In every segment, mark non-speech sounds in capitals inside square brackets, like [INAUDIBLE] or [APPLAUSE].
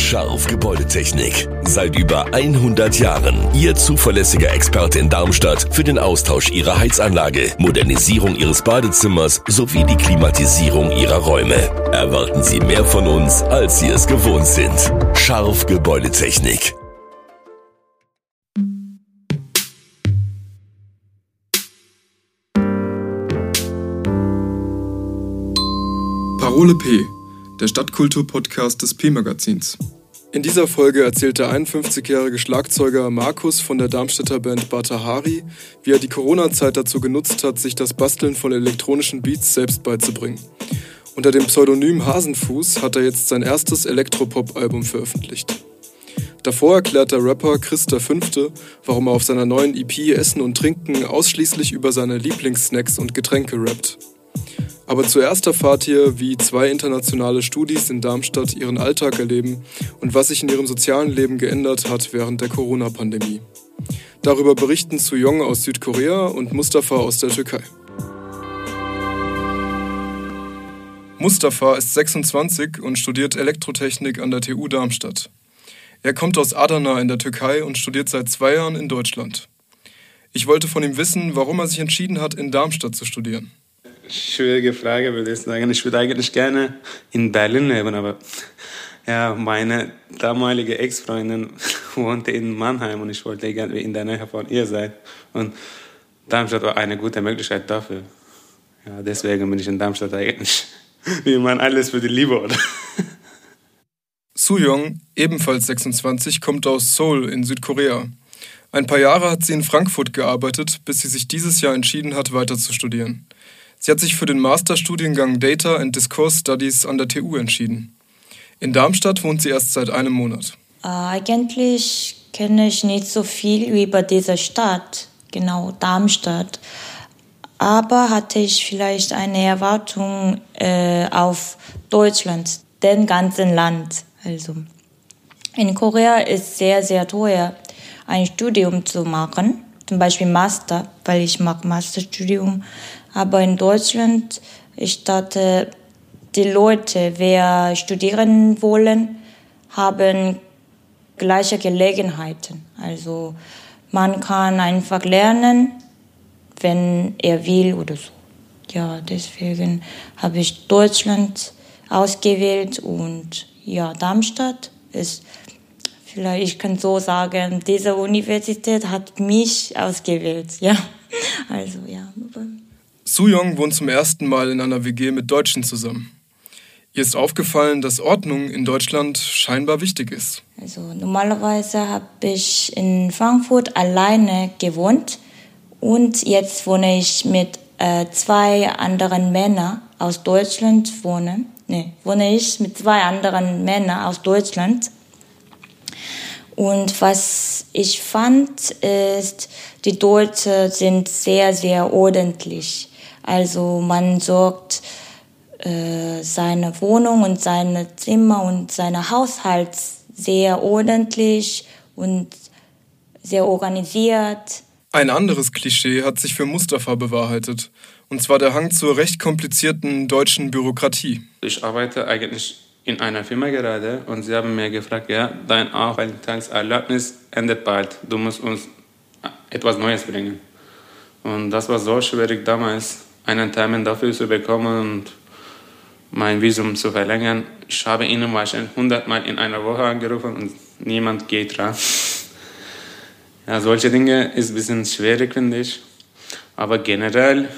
Scharf Gebäudetechnik. Seit über 100 Jahren Ihr zuverlässiger Experte in Darmstadt für den Austausch Ihrer Heizanlage, Modernisierung Ihres Badezimmers sowie die Klimatisierung Ihrer Räume. Erwarten Sie mehr von uns, als Sie es gewohnt sind. Scharf Gebäudetechnik. Parole P, der Stadtkultur-Podcast des P-Magazins. In dieser Folge erzählt der 51-jährige Schlagzeuger Markus von der Darmstädter Band Batahari, wie er die Corona-Zeit dazu genutzt hat, sich das Basteln von elektronischen Beats selbst beizubringen. Unter dem Pseudonym Hasenfuß hat er jetzt sein erstes Elektropop-Album veröffentlicht. Davor erklärt der Rapper Chris V., warum er auf seiner neuen EP Essen und Trinken ausschließlich über seine Lieblingssnacks und Getränke rappt. Aber zuerst erfahrt ihr, wie zwei internationale Studis in Darmstadt ihren Alltag erleben und was sich in ihrem sozialen Leben geändert hat während der Corona-Pandemie. Darüber berichten Su Yong aus Südkorea und Mustafa aus der Türkei. Mustafa ist 26 und studiert Elektrotechnik an der TU Darmstadt. Er kommt aus Adana in der Türkei und studiert seit zwei Jahren in Deutschland. Ich wollte von ihm wissen, warum er sich entschieden hat, in Darmstadt zu studieren schwierige Frage, würde ich sagen. Ich würde eigentlich gerne in Berlin leben, aber ja, meine damalige Ex-Freundin [LAUGHS] wohnte in Mannheim und ich wollte irgendwie in der Nähe von ihr sein. Und Darmstadt war eine gute Möglichkeit dafür. Ja, deswegen bin ich in Darmstadt eigentlich, [LAUGHS] wie man alles für die Liebe, oder? [LAUGHS] Soo-young, ebenfalls 26, kommt aus Seoul in Südkorea. Ein paar Jahre hat sie in Frankfurt gearbeitet, bis sie sich dieses Jahr entschieden hat, weiter zu studieren. Sie hat sich für den Masterstudiengang Data and Discourse Studies an der TU entschieden. In Darmstadt wohnt sie erst seit einem Monat. Äh, eigentlich kenne ich nicht so viel über diese Stadt, genau Darmstadt. Aber hatte ich vielleicht eine Erwartung äh, auf Deutschland, den ganzen Land. Also in Korea ist sehr sehr teuer, ein Studium zu machen, zum Beispiel Master, weil ich mag Masterstudium aber in Deutschland, ich dachte, die Leute, wer studieren wollen, haben gleiche Gelegenheiten. Also man kann einfach lernen, wenn er will oder so. Ja, deswegen habe ich Deutschland ausgewählt und ja, Darmstadt ist vielleicht, ich kann so sagen, diese Universität hat mich ausgewählt, ja. [LAUGHS] Also ja. Soo-young wohnt zum ersten Mal in einer WG mit Deutschen zusammen. Ihr ist aufgefallen, dass Ordnung in Deutschland scheinbar wichtig ist. Also normalerweise habe ich in Frankfurt alleine gewohnt und jetzt wohne ich mit äh, zwei anderen Männern aus Deutschland wohne. Nee, wohne ich mit zwei anderen Männern aus Deutschland. Und was ich fand, ist, die Deutschen sind sehr, sehr ordentlich. Also man sorgt äh, seine Wohnung und seine Zimmer und seine Haushalt sehr ordentlich und sehr organisiert. Ein anderes Klischee hat sich für Mustafa bewahrheitet, und zwar der Hang zur recht komplizierten deutschen Bürokratie. Ich arbeite eigentlich in einer Firma gerade und sie haben mir gefragt, ja, dein Aufenthaltserlaubnis endet bald, du musst uns etwas Neues bringen. Und das war so schwierig damals, einen Termin dafür zu bekommen und mein Visum zu verlängern. Ich habe ihnen wahrscheinlich 100 Mal in einer Woche angerufen und niemand geht ran. [LAUGHS] Ja, solche Dinge ist ein bisschen schwierig, finde ich. Aber generell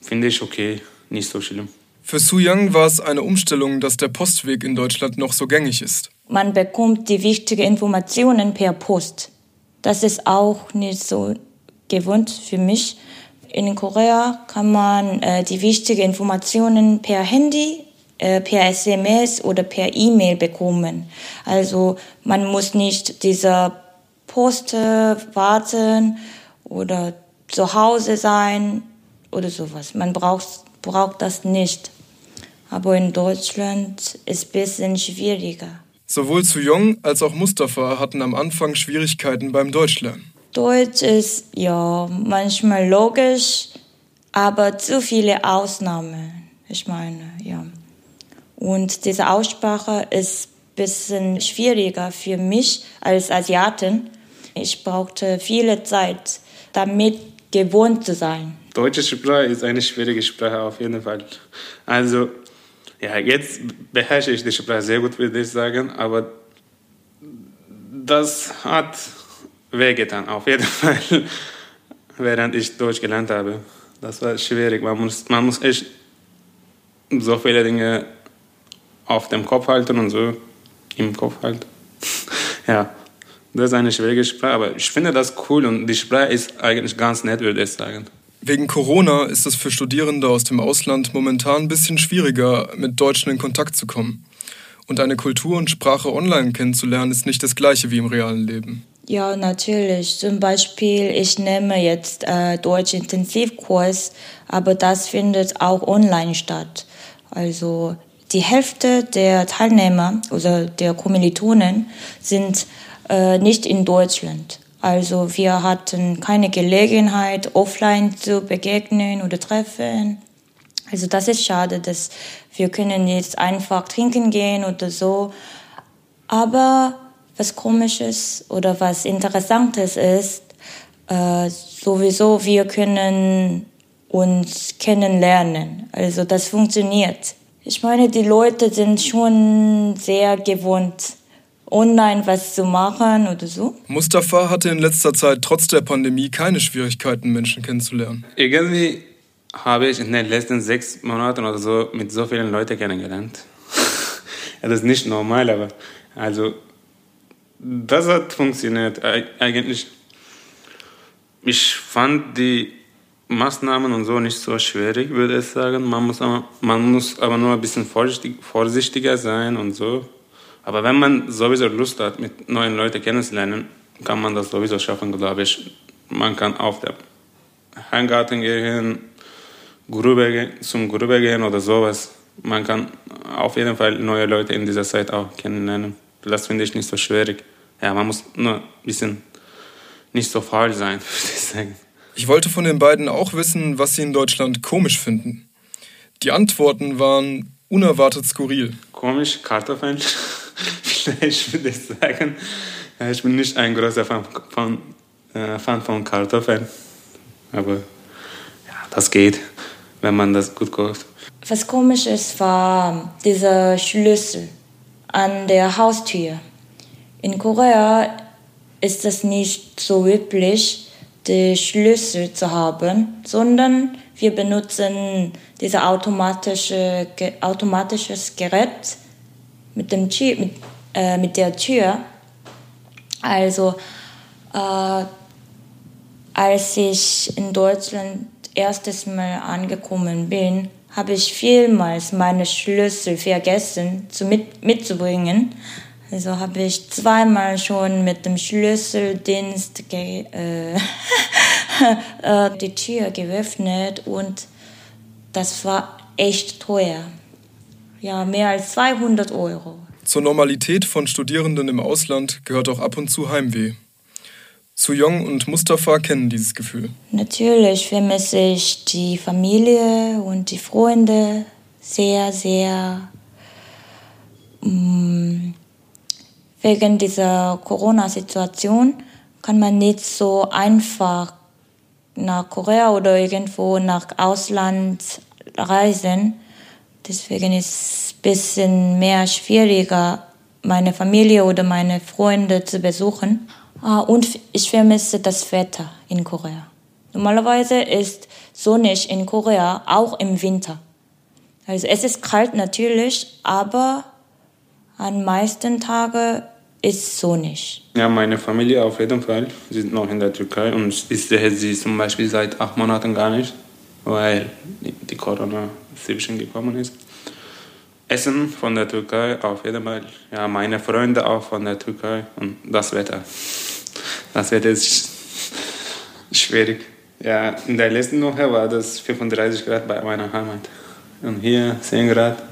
finde ich okay, nicht so schlimm. Für Su Yang war es eine Umstellung, dass der Postweg in Deutschland noch so gängig ist. Man bekommt die wichtigen Informationen per Post. Das ist auch nicht so gewohnt für mich. In Korea kann man äh, die wichtigen Informationen per Handy, äh, per SMS oder per E-Mail bekommen. Also man muss nicht dieser Post warten oder zu Hause sein oder sowas. Man braucht, braucht das nicht. Aber in Deutschland ist es ein bisschen schwieriger. Sowohl Zu Jong als auch Mustafa hatten am Anfang Schwierigkeiten beim Deutschlernen. Deutsch ist ja manchmal logisch, aber zu viele Ausnahmen. Ich meine, ja. Und diese Aussprache ist bisschen schwieriger für mich als Asiatin. Ich brauchte viele Zeit, damit gewohnt zu sein. Deutsche Sprache ist eine schwierige Sprache auf jeden Fall. Also ja, jetzt beherrsche ich die Sprache sehr gut, würde ich sagen, aber das hat wehgetan, auf jeden [LAUGHS] Fall, während ich Deutsch gelernt habe. Das war schwierig. Man muss, man muss echt so viele Dinge auf dem Kopf halten und so im Kopf halten. [LAUGHS] ja, das ist eine schwierige Sprache, aber ich finde das cool und die Sprache ist eigentlich ganz nett, würde ich sagen. Wegen Corona ist es für Studierende aus dem Ausland momentan ein bisschen schwieriger, mit Deutschen in Kontakt zu kommen. Und eine Kultur und Sprache online kennenzulernen, ist nicht das gleiche wie im realen Leben. Ja, natürlich. Zum Beispiel, ich nehme jetzt äh, Deutsch-Intensivkurs, aber das findet auch online statt. Also die Hälfte der Teilnehmer oder der Kommilitonen sind äh, nicht in Deutschland. Also wir hatten keine Gelegenheit, offline zu begegnen oder treffen. Also das ist schade, dass wir können jetzt einfach trinken gehen oder so. Aber was komisches oder was interessantes ist, äh, sowieso wir können uns kennenlernen. Also das funktioniert. Ich meine, die Leute sind schon sehr gewohnt online was zu machen oder so. Mustafa hatte in letzter Zeit trotz der Pandemie keine Schwierigkeiten, Menschen kennenzulernen. Irgendwie habe ich in den letzten sechs Monaten oder so mit so vielen Leuten kennengelernt. [LAUGHS] das ist nicht normal, aber also das hat funktioniert eigentlich. Ich fand die Maßnahmen und so nicht so schwierig, würde ich sagen. Man muss aber, man muss aber nur ein bisschen vorsichtig, vorsichtiger sein und so. Aber wenn man sowieso Lust hat, mit neuen Leuten kennenzulernen, kann man das sowieso schaffen, glaube ich. Man kann auf der Heimgarten gehen, Grube, zum Grube gehen oder sowas. Man kann auf jeden Fall neue Leute in dieser Zeit auch kennenlernen. Das finde ich nicht so schwierig. Ja, man muss nur ein bisschen nicht so faul sein, [LAUGHS] würde ich sagen. Ich wollte von den beiden auch wissen, was sie in Deutschland komisch finden. Die Antworten waren unerwartet skurril. Komisch, Kartoffeln. [LAUGHS] Vielleicht würde ich sagen, ich bin nicht ein großer Fan von, äh, Fan von Kartoffeln. Aber ja, das geht, wenn man das gut kocht. Was komisch ist, war dieser Schlüssel an der Haustür. In Korea ist es nicht so üblich, die Schlüssel zu haben, sondern wir benutzen dieses automatische, automatisches Gerät mit, dem Tür, mit, äh, mit der Tür. Also äh, als ich in Deutschland erstes Mal angekommen bin, habe ich vielmals meine Schlüssel vergessen zu mit, mitzubringen. Also habe ich zweimal schon mit dem Schlüsseldienst äh, [LAUGHS] äh, die Tür geöffnet und das war echt teuer. Ja, mehr als 200 Euro. Zur Normalität von Studierenden im Ausland gehört auch ab und zu Heimweh. Suyong und Mustafa kennen dieses Gefühl. Natürlich vermisse ich die Familie und die Freunde sehr, sehr. Mm, wegen dieser Corona-Situation kann man nicht so einfach nach Korea oder irgendwo nach Ausland reisen. Deswegen ist es ein bisschen mehr schwieriger, meine Familie oder meine Freunde zu besuchen. Ah, und ich vermisse das Wetter in Korea. Normalerweise ist sonnig in Korea auch im Winter. Also es ist kalt natürlich, aber an meisten Tagen ist sonnig. Ja, meine Familie auf jeden Fall. Sind noch in der Türkei und ich sehe sie zum Beispiel seit acht Monaten gar nicht weil die Corona dazwischen gekommen ist. Essen von der Türkei auf jeden Fall. Ja, meine Freunde auch von der Türkei und das Wetter. Das Wetter ist schwierig. Ja, in der letzten Woche war das 35 Grad bei meiner Heimat. Und hier 10 Grad.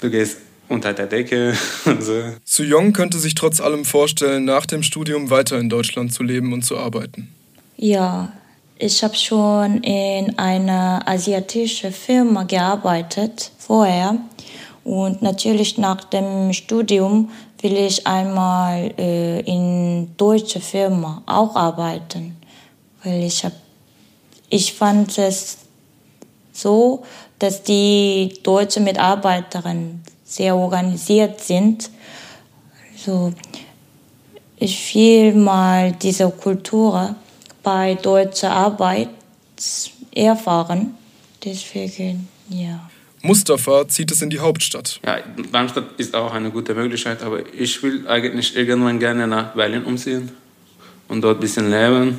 Du gehst unter der Decke [LAUGHS] und so. Su Yong könnte sich trotz allem vorstellen, nach dem Studium weiter in Deutschland zu leben und zu arbeiten. Ja, ich habe schon in einer asiatischen Firma gearbeitet vorher Und natürlich nach dem Studium will ich einmal äh, in deutsche Firma auch arbeiten, weil ich habe, ich fand es so, dass die deutschen Mitarbeiterinnen sehr organisiert sind. Also ich will mal diese Kultur bei deutscher Arbeit erfahren. Deswegen, ja. Mustafa zieht es in die Hauptstadt. Ja, Darmstadt ist auch eine gute Möglichkeit, aber ich will eigentlich irgendwann gerne nach Berlin umziehen und dort ein bisschen leben.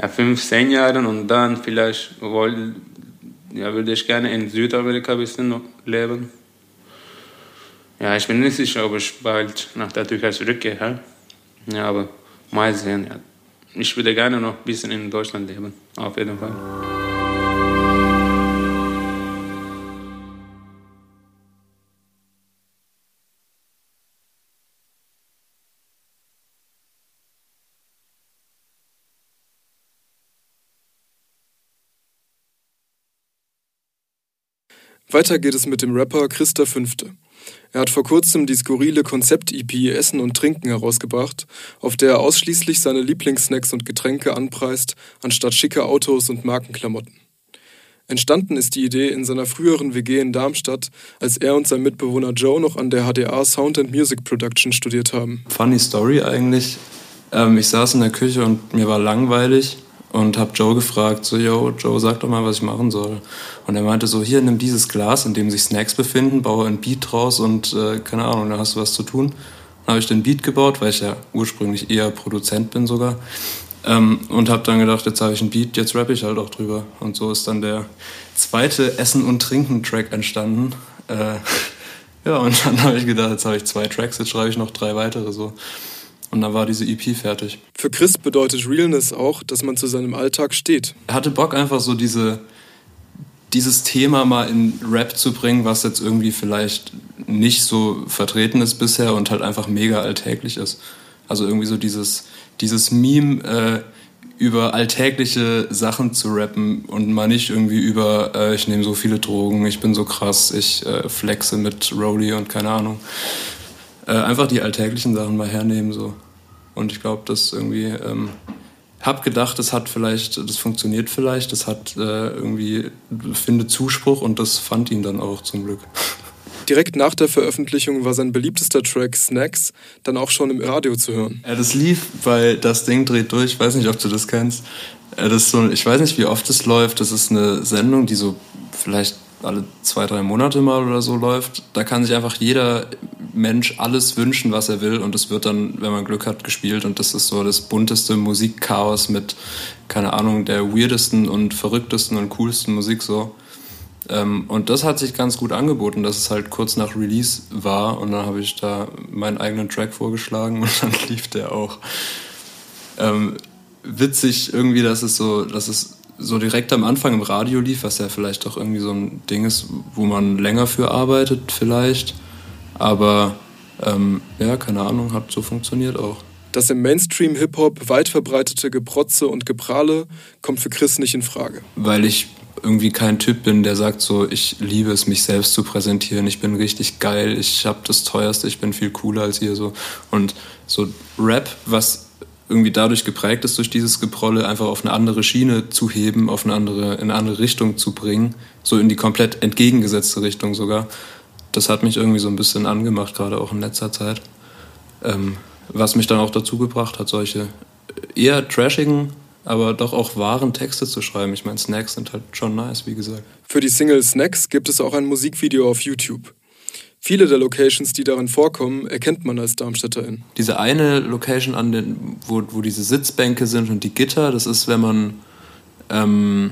Ja, fünf, zehn Jahre und dann vielleicht wohl, ja, würde ich gerne in Südamerika ein bisschen leben. Ja, ich bin nicht sicher, ob ich bald nach der Türkei zurückgehe. Ja, aber mal sehen. Ja. Ich würde gerne noch ein bisschen in Deutschland leben, auf jeden Fall. Weiter geht es mit dem Rapper Christa Fünfte. Er hat vor kurzem die skurrile Konzept-EP Essen und Trinken herausgebracht, auf der er ausschließlich seine Lieblingssnacks und Getränke anpreist, anstatt schicke Autos und Markenklamotten. Entstanden ist die Idee in seiner früheren WG in Darmstadt, als er und sein Mitbewohner Joe noch an der HDA Sound and Music Production studiert haben. Funny Story eigentlich. Ähm, ich saß in der Küche und mir war langweilig und habe Joe gefragt, so, yo, Joe, sag doch mal, was ich machen soll. Und er meinte so, hier, nimm dieses Glas, in dem sich Snacks befinden, baue ein Beat draus und äh, keine Ahnung, da hast du was zu tun. Dann habe ich den Beat gebaut, weil ich ja ursprünglich eher Produzent bin sogar. Ähm, und habe dann gedacht, jetzt habe ich ein Beat, jetzt rappe ich halt auch drüber. Und so ist dann der zweite Essen- und Trinken-Track entstanden. Äh, [LAUGHS] ja, und dann habe ich gedacht, jetzt habe ich zwei Tracks, jetzt schreibe ich noch drei weitere so. Und dann war diese EP fertig. Für Chris bedeutet Realness auch, dass man zu seinem Alltag steht. Er hatte Bock einfach so diese, dieses Thema mal in Rap zu bringen, was jetzt irgendwie vielleicht nicht so vertreten ist bisher und halt einfach mega alltäglich ist. Also irgendwie so dieses, dieses Meme äh, über alltägliche Sachen zu rappen und mal nicht irgendwie über, äh, ich nehme so viele Drogen, ich bin so krass, ich äh, flexe mit Rolly und keine Ahnung. Äh, einfach die alltäglichen Sachen mal hernehmen so. Und ich glaube, das irgendwie ähm, hab gedacht, das hat vielleicht, das funktioniert vielleicht, das hat äh, irgendwie findet Zuspruch und das fand ihn dann auch zum Glück. [LAUGHS] Direkt nach der Veröffentlichung war sein beliebtester Track Snacks dann auch schon im Radio zu hören. Ja, das lief bei Das Ding dreht durch, ich weiß nicht, ob du das kennst. Äh, das so, ich weiß nicht, wie oft es läuft. Das ist eine Sendung, die so vielleicht alle zwei, drei Monate mal oder so läuft. Da kann sich einfach jeder Mensch alles wünschen, was er will und es wird dann, wenn man Glück hat, gespielt und das ist so das bunteste Musikchaos mit, keine Ahnung, der weirdesten und verrücktesten und coolsten Musik so. Ähm, und das hat sich ganz gut angeboten, dass es halt kurz nach Release war und dann habe ich da meinen eigenen Track vorgeschlagen und [LAUGHS] dann lief der auch. Ähm, witzig irgendwie, dass es so, dass es so direkt am Anfang im Radio lief, was ja vielleicht auch irgendwie so ein Ding ist, wo man länger für arbeitet vielleicht. Aber ähm, ja, keine Ahnung, hat so funktioniert auch. Das im Mainstream-Hip-Hop weit verbreitete Geprotze und Geprahle kommt für Chris nicht in Frage. Weil ich irgendwie kein Typ bin, der sagt so, ich liebe es, mich selbst zu präsentieren, ich bin richtig geil, ich habe das teuerste, ich bin viel cooler als ihr so. Und so Rap, was irgendwie dadurch geprägt ist, durch dieses Geprolle, einfach auf eine andere Schiene zu heben, auf eine andere, in eine andere Richtung zu bringen, so in die komplett entgegengesetzte Richtung sogar. Das hat mich irgendwie so ein bisschen angemacht, gerade auch in letzter Zeit. Ähm, was mich dann auch dazu gebracht hat, solche eher trashigen, aber doch auch wahren Texte zu schreiben. Ich meine, Snacks sind halt schon nice, wie gesagt. Für die Single Snacks gibt es auch ein Musikvideo auf YouTube. Viele der Locations, die darin vorkommen, erkennt man als Darmstädterin. Diese eine Location, an den, wo, wo diese Sitzbänke sind und die Gitter, das ist, wenn man ähm,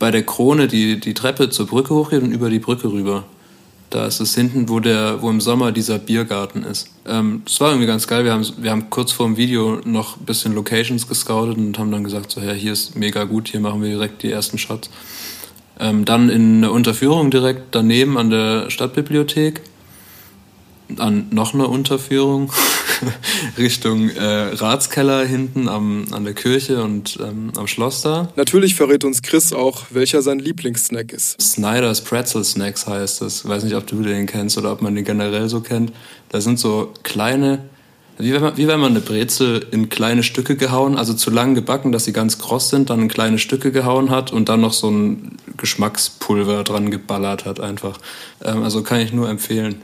bei der Krone die, die Treppe zur Brücke hochgeht und über die Brücke rüber. Da ist es hinten, wo, der, wo im Sommer dieser Biergarten ist. Ähm, das war irgendwie ganz geil. Wir haben, wir haben kurz vor dem Video noch ein bisschen Locations gescoutet und haben dann gesagt, so, ja, hier ist mega gut, hier machen wir direkt die ersten Shots. Ähm, dann in der Unterführung direkt daneben an der Stadtbibliothek. An noch eine Unterführung. [LAUGHS] Richtung äh, Ratskeller hinten am, an der Kirche und ähm, am Schloss da. Natürlich verrät uns Chris auch, welcher sein Lieblingssnack ist. Snyder's Pretzel Snacks heißt das. Ich weiß nicht, ob du den kennst oder ob man den generell so kennt. Da sind so kleine wie wenn, man, wie wenn man eine Brezel in kleine Stücke gehauen, also zu lang gebacken, dass sie ganz kross sind, dann in kleine Stücke gehauen hat und dann noch so ein Geschmackspulver dran geballert hat einfach. Ähm, also kann ich nur empfehlen.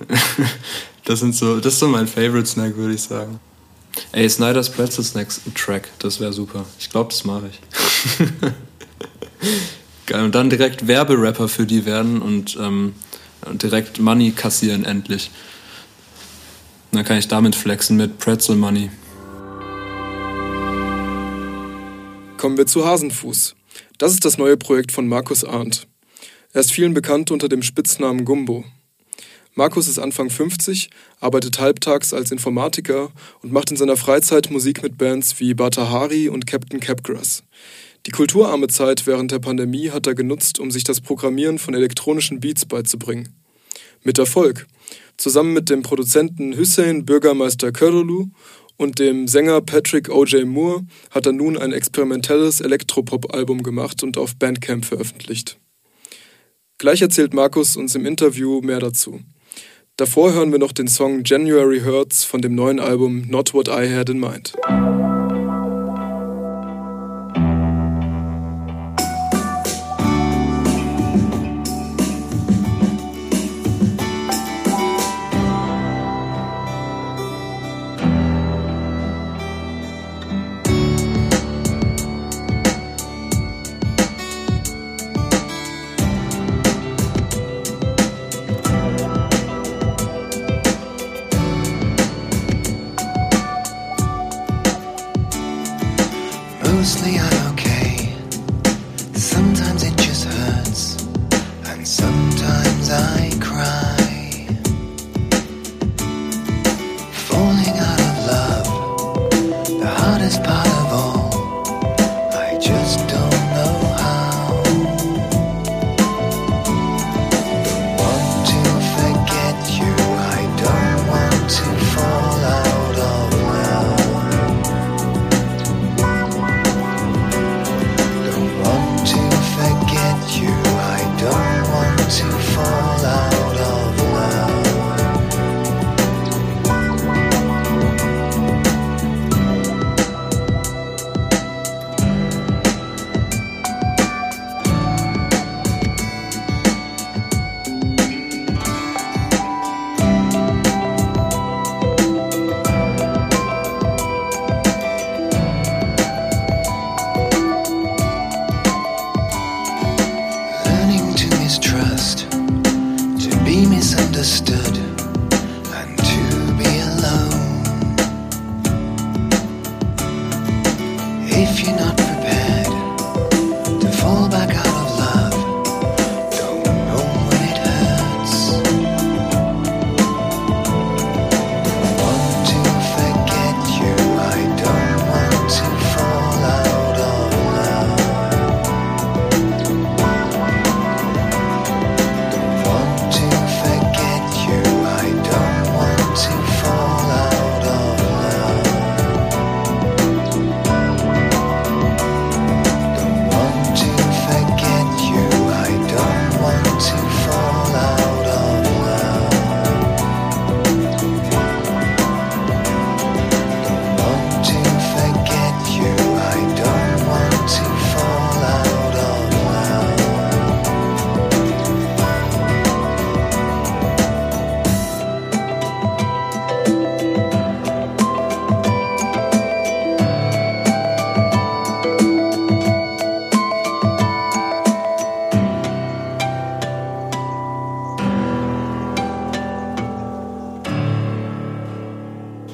[LAUGHS] das sind so, das ist so mein Favorite Snack, würde ich sagen. Ey, Snyder's Pretzel Snacks Track, das wäre super. Ich glaube, das mache ich. [LAUGHS] Geil, und dann direkt Werberapper für die werden und ähm, direkt Money kassieren endlich. Dann kann ich damit flexen mit Pretzel Money. Kommen wir zu Hasenfuß. Das ist das neue Projekt von Markus Arndt. Er ist vielen bekannt unter dem Spitznamen Gumbo. Markus ist Anfang 50, arbeitet halbtags als Informatiker und macht in seiner Freizeit Musik mit Bands wie Batahari und Captain Capgrass. Die kulturarme Zeit während der Pandemie hat er genutzt, um sich das Programmieren von elektronischen Beats beizubringen. Mit Erfolg. Zusammen mit dem Produzenten Hussein Bürgermeister Körolu und dem Sänger Patrick O.J. Moore hat er nun ein experimentelles Elektropop-Album gemacht und auf Bandcamp veröffentlicht. Gleich erzählt Markus uns im Interview mehr dazu. Davor hören wir noch den Song January Hurts von dem neuen Album Not What I Had in Mind.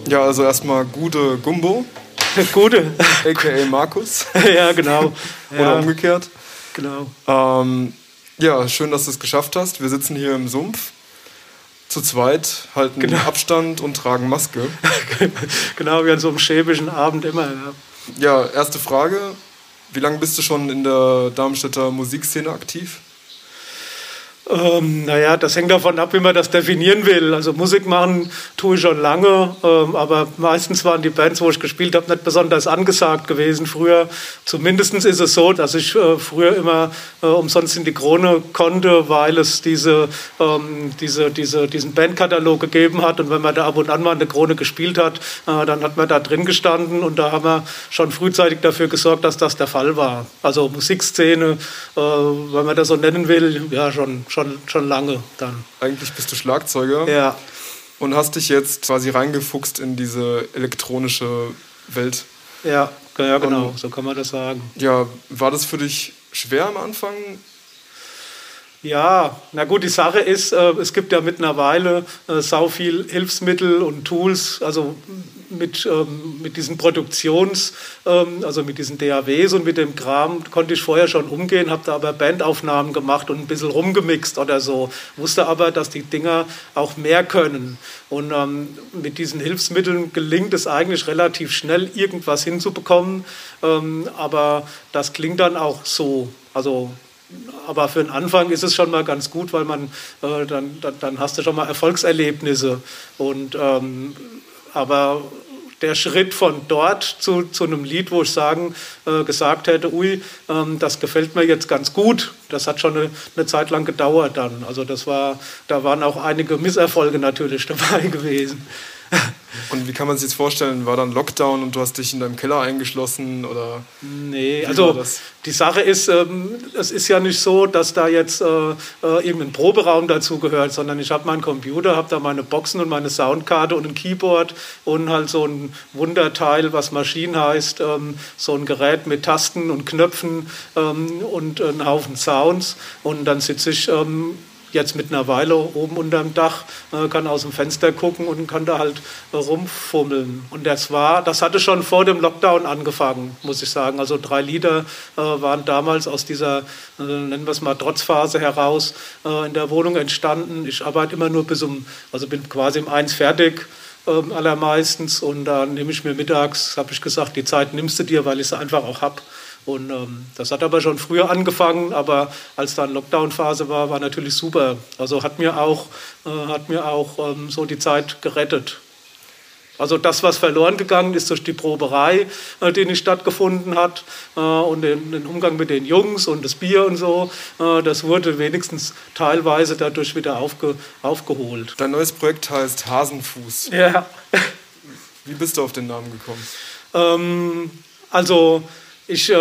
Ja, also erstmal gute Gumbo. [LAUGHS] gute. AKA Markus. [LAUGHS] ja, genau. [LAUGHS] Oder ja. umgekehrt. Genau. Ähm, ja, schön, dass du es geschafft hast. Wir sitzen hier im Sumpf. Zu zweit, halten genau. Abstand und tragen Maske. genau, wie an so einem schäbischen Abend immer. Ja. ja, erste Frage. Wie lange bist du schon in der Darmstädter Musikszene aktiv? Ähm, naja, das hängt davon ab, wie man das definieren will. Also Musik machen tue ich schon lange, ähm, aber meistens waren die Bands, wo ich gespielt habe, nicht besonders angesagt gewesen früher. Zumindest ist es so, dass ich äh, früher immer äh, umsonst in die Krone konnte, weil es diese, ähm, diese, diese, diesen Bandkatalog gegeben hat. Und wenn man da ab und an mal eine Krone gespielt hat, äh, dann hat man da drin gestanden und da haben wir schon frühzeitig dafür gesorgt, dass das der Fall war. Also Musikszene, äh, wenn man das so nennen will, ja schon schon, schon lange dann. Eigentlich bist du Schlagzeuger. Ja. Und hast dich jetzt quasi reingefuchst in diese elektronische Welt. Ja, ja genau, und, so kann man das sagen. Ja, war das für dich schwer am Anfang? Ja, na gut, die Sache ist, äh, es gibt ja mittlerweile äh, sau viel Hilfsmittel und Tools, also mit, ähm, mit diesen Produktions, ähm, also mit diesen DAWs und mit dem Kram konnte ich vorher schon umgehen, habe da aber Bandaufnahmen gemacht und ein bisschen rumgemixt oder so, wusste aber, dass die Dinger auch mehr können. Und ähm, mit diesen Hilfsmitteln gelingt es eigentlich relativ schnell, irgendwas hinzubekommen, aber das klingt dann auch so. Also aber für den Anfang ist es schon mal ganz gut, weil man äh, dann, dann, hast du schon mal Erfolgserlebnisse. Und, ähm, aber der Schritt von dort zu, zu einem Lied, wo ich sagen, äh, gesagt hätte, ui, ähm, das gefällt mir jetzt ganz gut, das hat schon eine, eine, Zeit lang gedauert dann. Also das war, da waren auch einige Misserfolge natürlich [LAUGHS] dabei gewesen. Und wie kann man sich jetzt vorstellen, war dann Lockdown und du hast dich in deinem Keller eingeschlossen oder? Nee, also die Sache ist, ähm, es ist ja nicht so, dass da jetzt äh, äh, irgendein Proberaum dazu gehört, sondern ich habe meinen Computer, habe da meine Boxen und meine Soundkarte und ein Keyboard und halt so ein Wunderteil, was Maschine heißt, ähm, so ein Gerät mit Tasten und Knöpfen ähm, und einen Haufen Sounds und dann sitze ich ähm, jetzt mit einer Weile oben unterm Dach, äh, kann aus dem Fenster gucken und kann da halt rumfummeln. Und das war, das hatte schon vor dem Lockdown angefangen, muss ich sagen. Also drei Lieder äh, waren damals aus dieser, äh, nennen wir es mal, Trotzphase heraus in der Wohnung entstanden. Ich arbeite immer nur bis um, also bin quasi um eins fertig ähm, allermeistens und dann nehme ich mir mittags, habe ich gesagt, die Zeit nimmst du dir, weil ich sie einfach auch habe. Und ähm, das hat aber schon früher angefangen, aber als dann Lockdown-Phase war, war natürlich super. Also hat mir auch, äh, hat mir auch ähm, so die Zeit gerettet. Also das, was verloren gegangen ist durch die Proberei, äh, die nicht stattgefunden hat äh, und den, den, Umgang mit den Jungs und das Bier und so, äh, das wurde wenigstens teilweise dadurch wieder aufge, aufgeholt. Dein neues Projekt heißt Hasenfuß. Ja. Wie bist du auf den Namen gekommen? Ähm, also ich äh,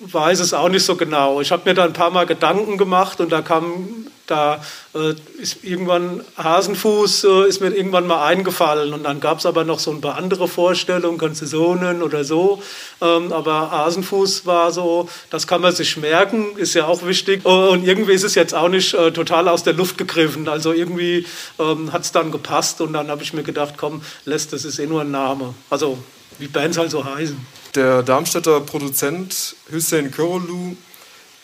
weiß es auch nicht so genau. Ich habe mir da ein paar Mal Gedanken gemacht und da kam, da äh, ist irgendwann Hasenfuß äh, ist mir irgendwann mal eingefallen und dann gab es aber noch so ein paar andere Vorstellungen, nennen oder so. Ähm, aber Hasenfuß war so, das kann man sich merken, ist ja auch wichtig. Und irgendwie ist es jetzt auch nicht äh, total aus der Luft gegriffen. Also irgendwie ähm, hat es dann gepasst und dann habe ich mir gedacht, komm, lässt, das ist eh nur ein Name. Also wie Bands halt so heißen. Der Darmstädter Produzent Hussein Körolu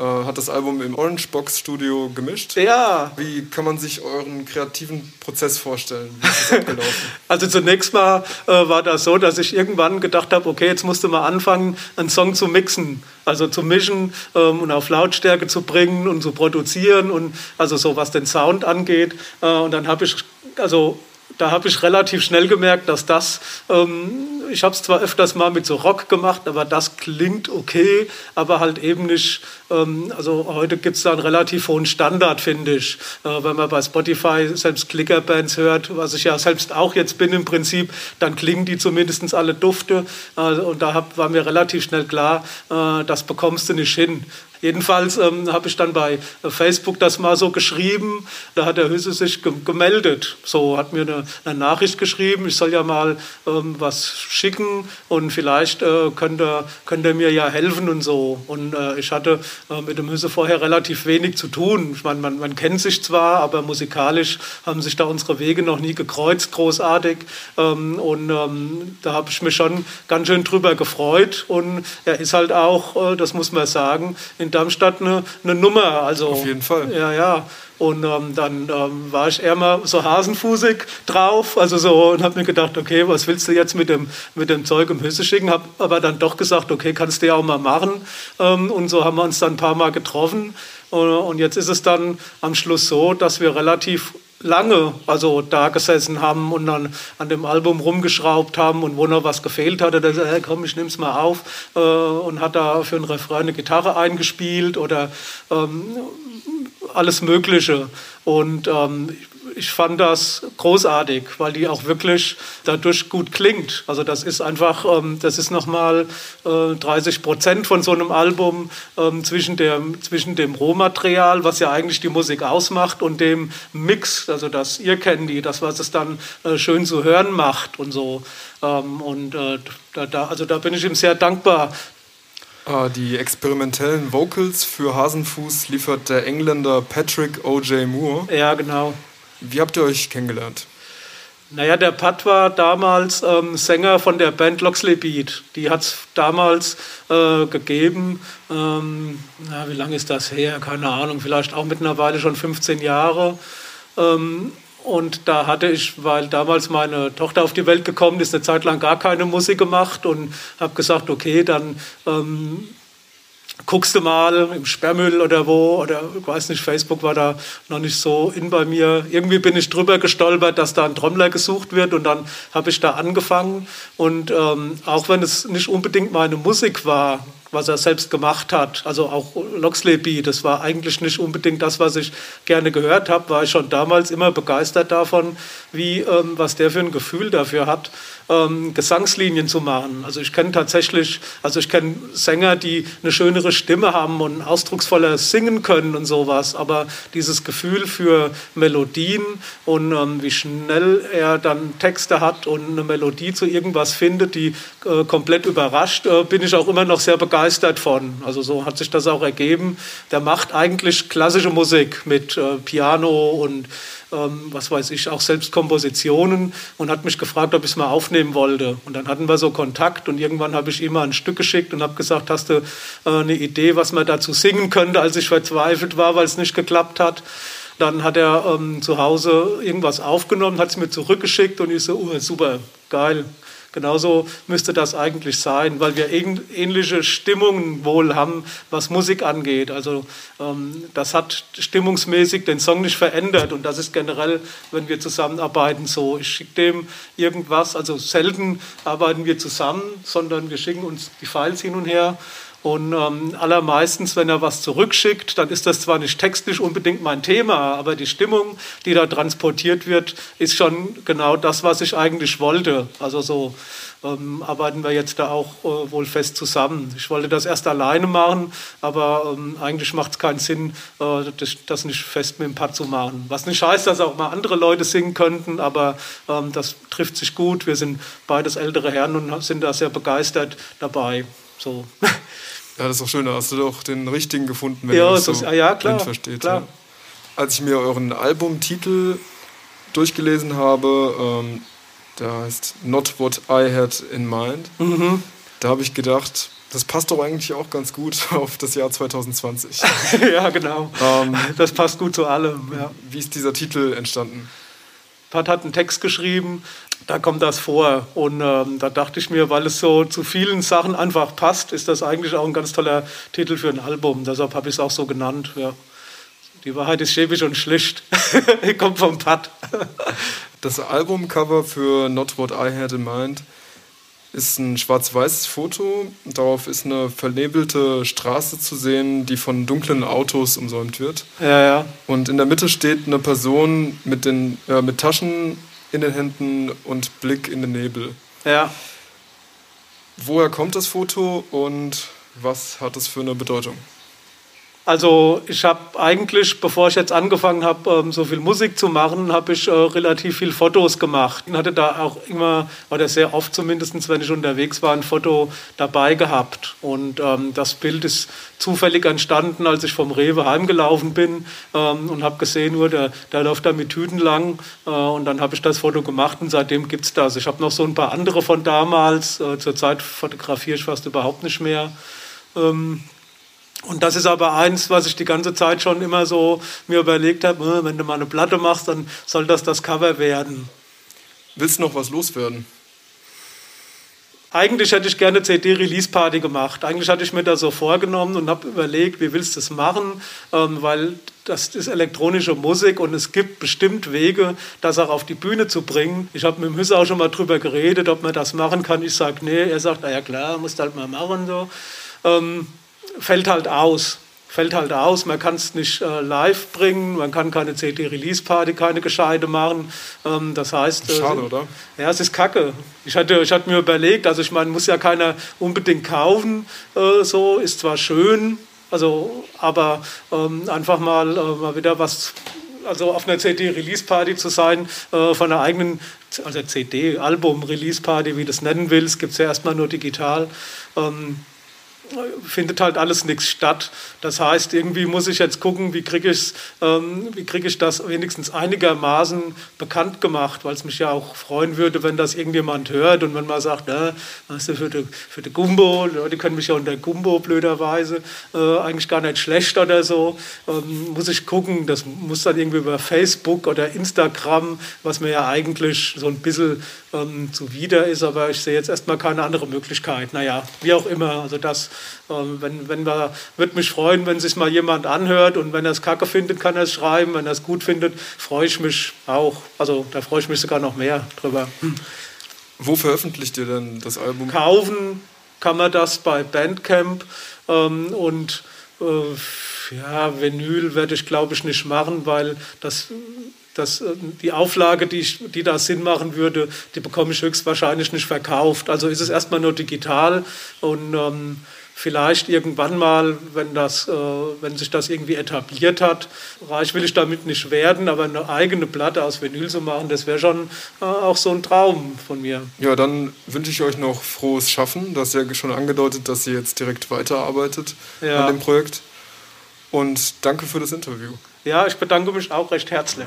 äh, hat das Album im Orange Box Studio gemischt. Ja. Wie kann man sich euren kreativen Prozess vorstellen? Wie ist das abgelaufen? [LAUGHS] also zunächst mal äh, war das so, dass ich irgendwann gedacht habe, okay, jetzt musst du mal anfangen, einen Song zu mixen, also zu mischen ähm, und auf Lautstärke zu bringen und zu produzieren und also so was den Sound angeht. Äh, und dann habe ich also da habe ich relativ schnell gemerkt, dass das, ähm, ich habe es zwar öfters mal mit so Rock gemacht, aber das klingt okay, aber halt eben nicht, ähm, also heute gibt es da einen relativ hohen Standard, finde ich. Äh, wenn man bei Spotify selbst Clickerbands hört, was ich ja selbst auch jetzt bin im Prinzip, dann klingen die zumindest alle Dufte. Äh, und da hab, war mir relativ schnell klar, äh, das bekommst du nicht hin. Jedenfalls ähm, habe ich dann bei Facebook das mal so geschrieben. Da hat der Hüsse sich ge gemeldet. So hat mir eine, eine, Nachricht geschrieben, ich soll ja mal ähm, was schicken und vielleicht äh, könnt, ihr, könnt ihr mir ja helfen und so. Und äh, ich hatte äh, mit dem Hüsse vorher relativ wenig zu tun. Ich meine, man, man, kennt sich zwar, aber musikalisch haben sich da unsere Wege noch nie gekreuzt, großartig. Ähm, und ähm, da habe ich mich schon ganz schön drüber gefreut. Und er ist halt auch, äh, das muss man sagen, in Darmstadt eine, eine Nummer. Also, Auf jeden Fall. Ja, ja. Und ähm, dann ähm, war ich eher mal so hasenfußig drauf, also so und habe mir gedacht, okay, was willst du jetzt mit dem, mit dem Zeug im Hüsse schicken? Habe aber dann doch gesagt, okay, kannst du ja auch mal machen. Ähm, und so haben wir uns dann ein paar Mal getroffen Und jetzt ist es dann am Schluss so, dass wir relativ lange also da gesessen haben und dann an dem Album rumgeschraubt haben und wo noch was gefehlt hatte, sagt, hey, komm, ich nehm's mal auf äh, und hat da für ein Refrain eine Gitarre eingespielt oder ähm, alles Mögliche. Und ähm, ich fand das großartig, weil die auch wirklich dadurch gut klingt. Also das ist einfach, ähm, das ist nochmal äh, 30 Prozent von so einem Album ähm, zwischen, dem, zwischen dem Rohmaterial, was ja eigentlich die Musik ausmacht, und dem Mix, also das ihr kennt die, das, was es dann äh, schön zu hören macht und so. Ähm, und äh, da, da, also da bin ich ihm sehr dankbar, Ah, die experimentellen Vocals für Hasenfuß liefert der Engländer Patrick O.J. Moore. Ja, genau. Wie habt ihr euch kennengelernt? Naja, der Pat war damals ähm, Sänger von der Band Loxley Beat. Die hat es damals äh, gegeben. Ähm, na, wie lange ist das her? Keine Ahnung, vielleicht auch mittlerweile schon 15 Jahre. Ähm, und da hatte ich, weil damals meine Tochter auf die Welt gekommen ist, eine Zeit lang gar keine Musik gemacht und habe gesagt, okay, dann ähm, guckst du mal im Sperrmüll oder wo, oder weiß nicht, Facebook war da noch nicht so in bei mir. Irgendwie bin ich drüber gestolpert, dass da ein Trommler gesucht wird und dann habe ich da angefangen. Und ähm, auch wenn es nicht unbedingt meine Musik war, was er selbst gemacht hat, also auch Loxley Beat, das war eigentlich nicht unbedingt das, was ich gerne gehört habe, war ich schon damals immer begeistert davon, wie, ähm, was der für ein Gefühl dafür hat ähm, Gesangslinien zu machen. Also ich kenne tatsächlich, also ich kenne Sänger, die eine schönere Stimme haben und ausdrucksvoller singen können und sowas, aber dieses Gefühl für Melodien und ähm, wie schnell er dann Texte hat und eine Melodie zu irgendwas findet, die äh, komplett überrascht, äh, bin ich auch immer noch sehr begeistert von. Also so hat sich das auch ergeben. Der macht eigentlich klassische Musik mit äh, Piano und ähm, was weiß ich, auch selbst Kompositionen und hat mich gefragt, ob ich es mal aufnehmen wollte. Und dann hatten wir so Kontakt und irgendwann habe ich ihm mal ein Stück geschickt und habe gesagt, hast du äh, eine Idee, was man dazu singen könnte, als ich verzweifelt war, weil es nicht geklappt hat. Dann hat er ähm, zu Hause irgendwas aufgenommen, hat es mir zurückgeschickt und ich so, oh, super, geil, Genauso müsste das eigentlich sein, weil wir ähnliche Stimmungen wohl haben, was Musik angeht. Also ähm, das hat stimmungsmäßig den Song nicht verändert und das ist generell, wenn wir zusammenarbeiten, so. Ich schicke dem irgendwas, also selten arbeiten wir zusammen, sondern wir schicken uns die Files hin und her und ähm, allermeistens, wenn er was zurückschickt, dann ist das zwar nicht textlich unbedingt mein Thema, aber die Stimmung, die da transportiert wird, ist schon genau das, was ich eigentlich wollte. Also so ähm, arbeiten wir jetzt da auch äh, wohl fest zusammen. Ich wollte das erst alleine machen, aber ähm, eigentlich macht es keinen Sinn, äh, das, das, nicht fest mit dem Pad zu machen. Was nicht heißt, dass auch mal andere Leute singen könnten, aber ähm, das trifft sich gut. Wir sind beides ältere Herren und sind da sehr begeistert dabei. So. [LAUGHS] Ja, das ist auch schön, da hast du doch den richtigen gefunden, wenn ja, du das so ist, ja, klar, versteht. Klar. Ja. Als ich mir euren Albumtitel durchgelesen habe, ähm, der heißt Not What I Had in Mind, mhm. da habe ich gedacht, das passt doch eigentlich auch ganz gut [LAUGHS] auf das Jahr 2020. [LAUGHS] ja, genau. Ähm, das passt gut zu allem. Ja. Wie ist dieser Titel entstanden? Pat hat einen Text geschrieben, da kommt das vor. Und ähm, da dachte ich mir, weil es so zu vielen Sachen einfach passt, ist das eigentlich auch ein ganz toller Titel für ein Album. Deshalb habe ich es auch so genannt. Ja. Die Wahrheit ist schäbig und schlicht. [LAUGHS] kommt vom Pat. [LAUGHS] das Albumcover für Not What I Had in Mind ist ein schwarz-weißes Foto. Darauf ist eine vernebelte Straße zu sehen, die von dunklen Autos umsäumt wird. Ja, ja. Und in der Mitte steht eine Person mit, den, äh, mit Taschen in den Händen und Blick in den Nebel. Ja. Woher kommt das Foto und was hat es für eine Bedeutung? Also ich habe eigentlich, bevor ich jetzt angefangen habe, ähm, so viel Musik zu machen, habe ich äh, relativ viel Fotos gemacht. Ich hatte da auch immer, oder sehr oft zumindest, wenn ich unterwegs war, ein Foto dabei gehabt. Und ähm, das Bild ist zufällig entstanden, als ich vom Rewe heimgelaufen bin ähm, und habe gesehen, nur der, der läuft da mit Tüten lang. Äh, und dann habe ich das Foto gemacht und seitdem gibt es das. Ich habe noch so ein paar andere von damals. Äh, zurzeit fotografiere ich fast überhaupt nicht mehr. Und das ist aber eins, was ich die ganze Zeit schon immer so mir überlegt habe, äh, wenn du mal eine Platte machst, dann soll das das Cover werden. Willst du noch was loswerden? eigentlich hätte ich gerne CD-Release-Party gemacht. Eigentlich hatte ich mir das so vorgenommen und habe überlegt, wie willst du das machen, ähm, weil das ist elektronische Musik und es gibt bestimmt Wege, das auch auf die Bühne zu bringen. Ich habe mit dem Hüsse auch schon mal drüber geredet, ob man das machen kann. Ich sage, nee. Er sagt, na ja klar, musst halt mal machen. So. Ähm, fällt halt aus fällt halt aus, man kann es nicht äh, live bringen, man kann keine CD-Release-Party, keine gescheite machen. Ähm, das heißt. Äh, Schade, oder? Ja, es ist kacke. Ich hatte, ich hatte mir überlegt, also ich meine, muss ja keiner unbedingt kaufen, äh, so, ist zwar schön, also, aber ähm, einfach mal, äh, mal wieder was also auf einer CD-Release-Party zu sein, äh, von einer eigenen, also CD-Album-Release-Party, wie du es nennen willst, gibt es ja erstmal nur digital. Ähm, findet halt alles nichts statt. Das heißt, irgendwie muss ich jetzt gucken, wie kriege ich, ähm, krieg ich das wenigstens einigermaßen bekannt gemacht, weil es mich ja auch freuen würde, wenn das irgendjemand hört und wenn man sagt, na, weißt du, für die, für die Gumbo, Leute können mich ja unter Gumbo blöderweise, äh, eigentlich gar nicht schlecht oder so, ähm, muss ich gucken, das muss dann irgendwie über Facebook oder Instagram, was mir ja eigentlich so ein bisschen ähm, zuwider ist, aber ich sehe jetzt erstmal keine andere Möglichkeit. Naja, wie auch immer, also das wenn, wenn wir, würde mich freuen, wenn sich mal jemand anhört und wenn er es kacke findet, kann er es schreiben. Wenn er es gut findet, freue ich mich auch. Also da freue ich mich sogar noch mehr drüber. Wo veröffentlicht ihr denn das Album? Kaufen kann man das bei Bandcamp ähm, und äh, ja, Vinyl werde ich glaube ich nicht machen, weil das das, äh, die Auflage, die, ich, die da Sinn machen würde, die bekomme ich höchstwahrscheinlich nicht verkauft. Also ist es erstmal nur digital und ähm, vielleicht irgendwann mal, wenn, das, äh, wenn sich das irgendwie etabliert hat, reich will ich damit nicht werden, aber eine eigene Platte aus Vinyl zu machen, das wäre schon äh, auch so ein Traum von mir. Ja, dann wünsche ich euch noch frohes Schaffen. Das ist ja schon angedeutet, dass ihr jetzt direkt weiterarbeitet ja. an dem Projekt. Und danke für das Interview. Ja, ich bedanke mich auch recht herzlich.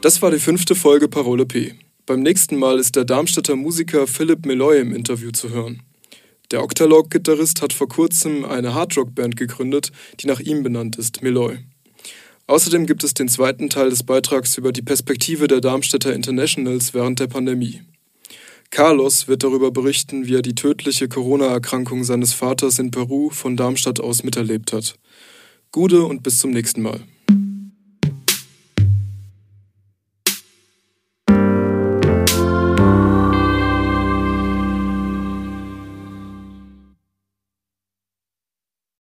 Das war die fünfte Folge Parole P. Beim nächsten Mal ist der Darmstädter Musiker Philipp Meloy im Interview zu hören. Der Octalog-Gitarrist hat vor kurzem eine Hardrock-Band gegründet, die nach ihm benannt ist, Meloy. Außerdem gibt es den zweiten Teil des Beitrags über die Perspektive der Darmstädter Internationals während der Pandemie. Carlos wird darüber berichten, wie er die tödliche Corona-Erkrankung seines Vaters in Peru von Darmstadt aus miterlebt hat. Gude und bis zum nächsten Mal.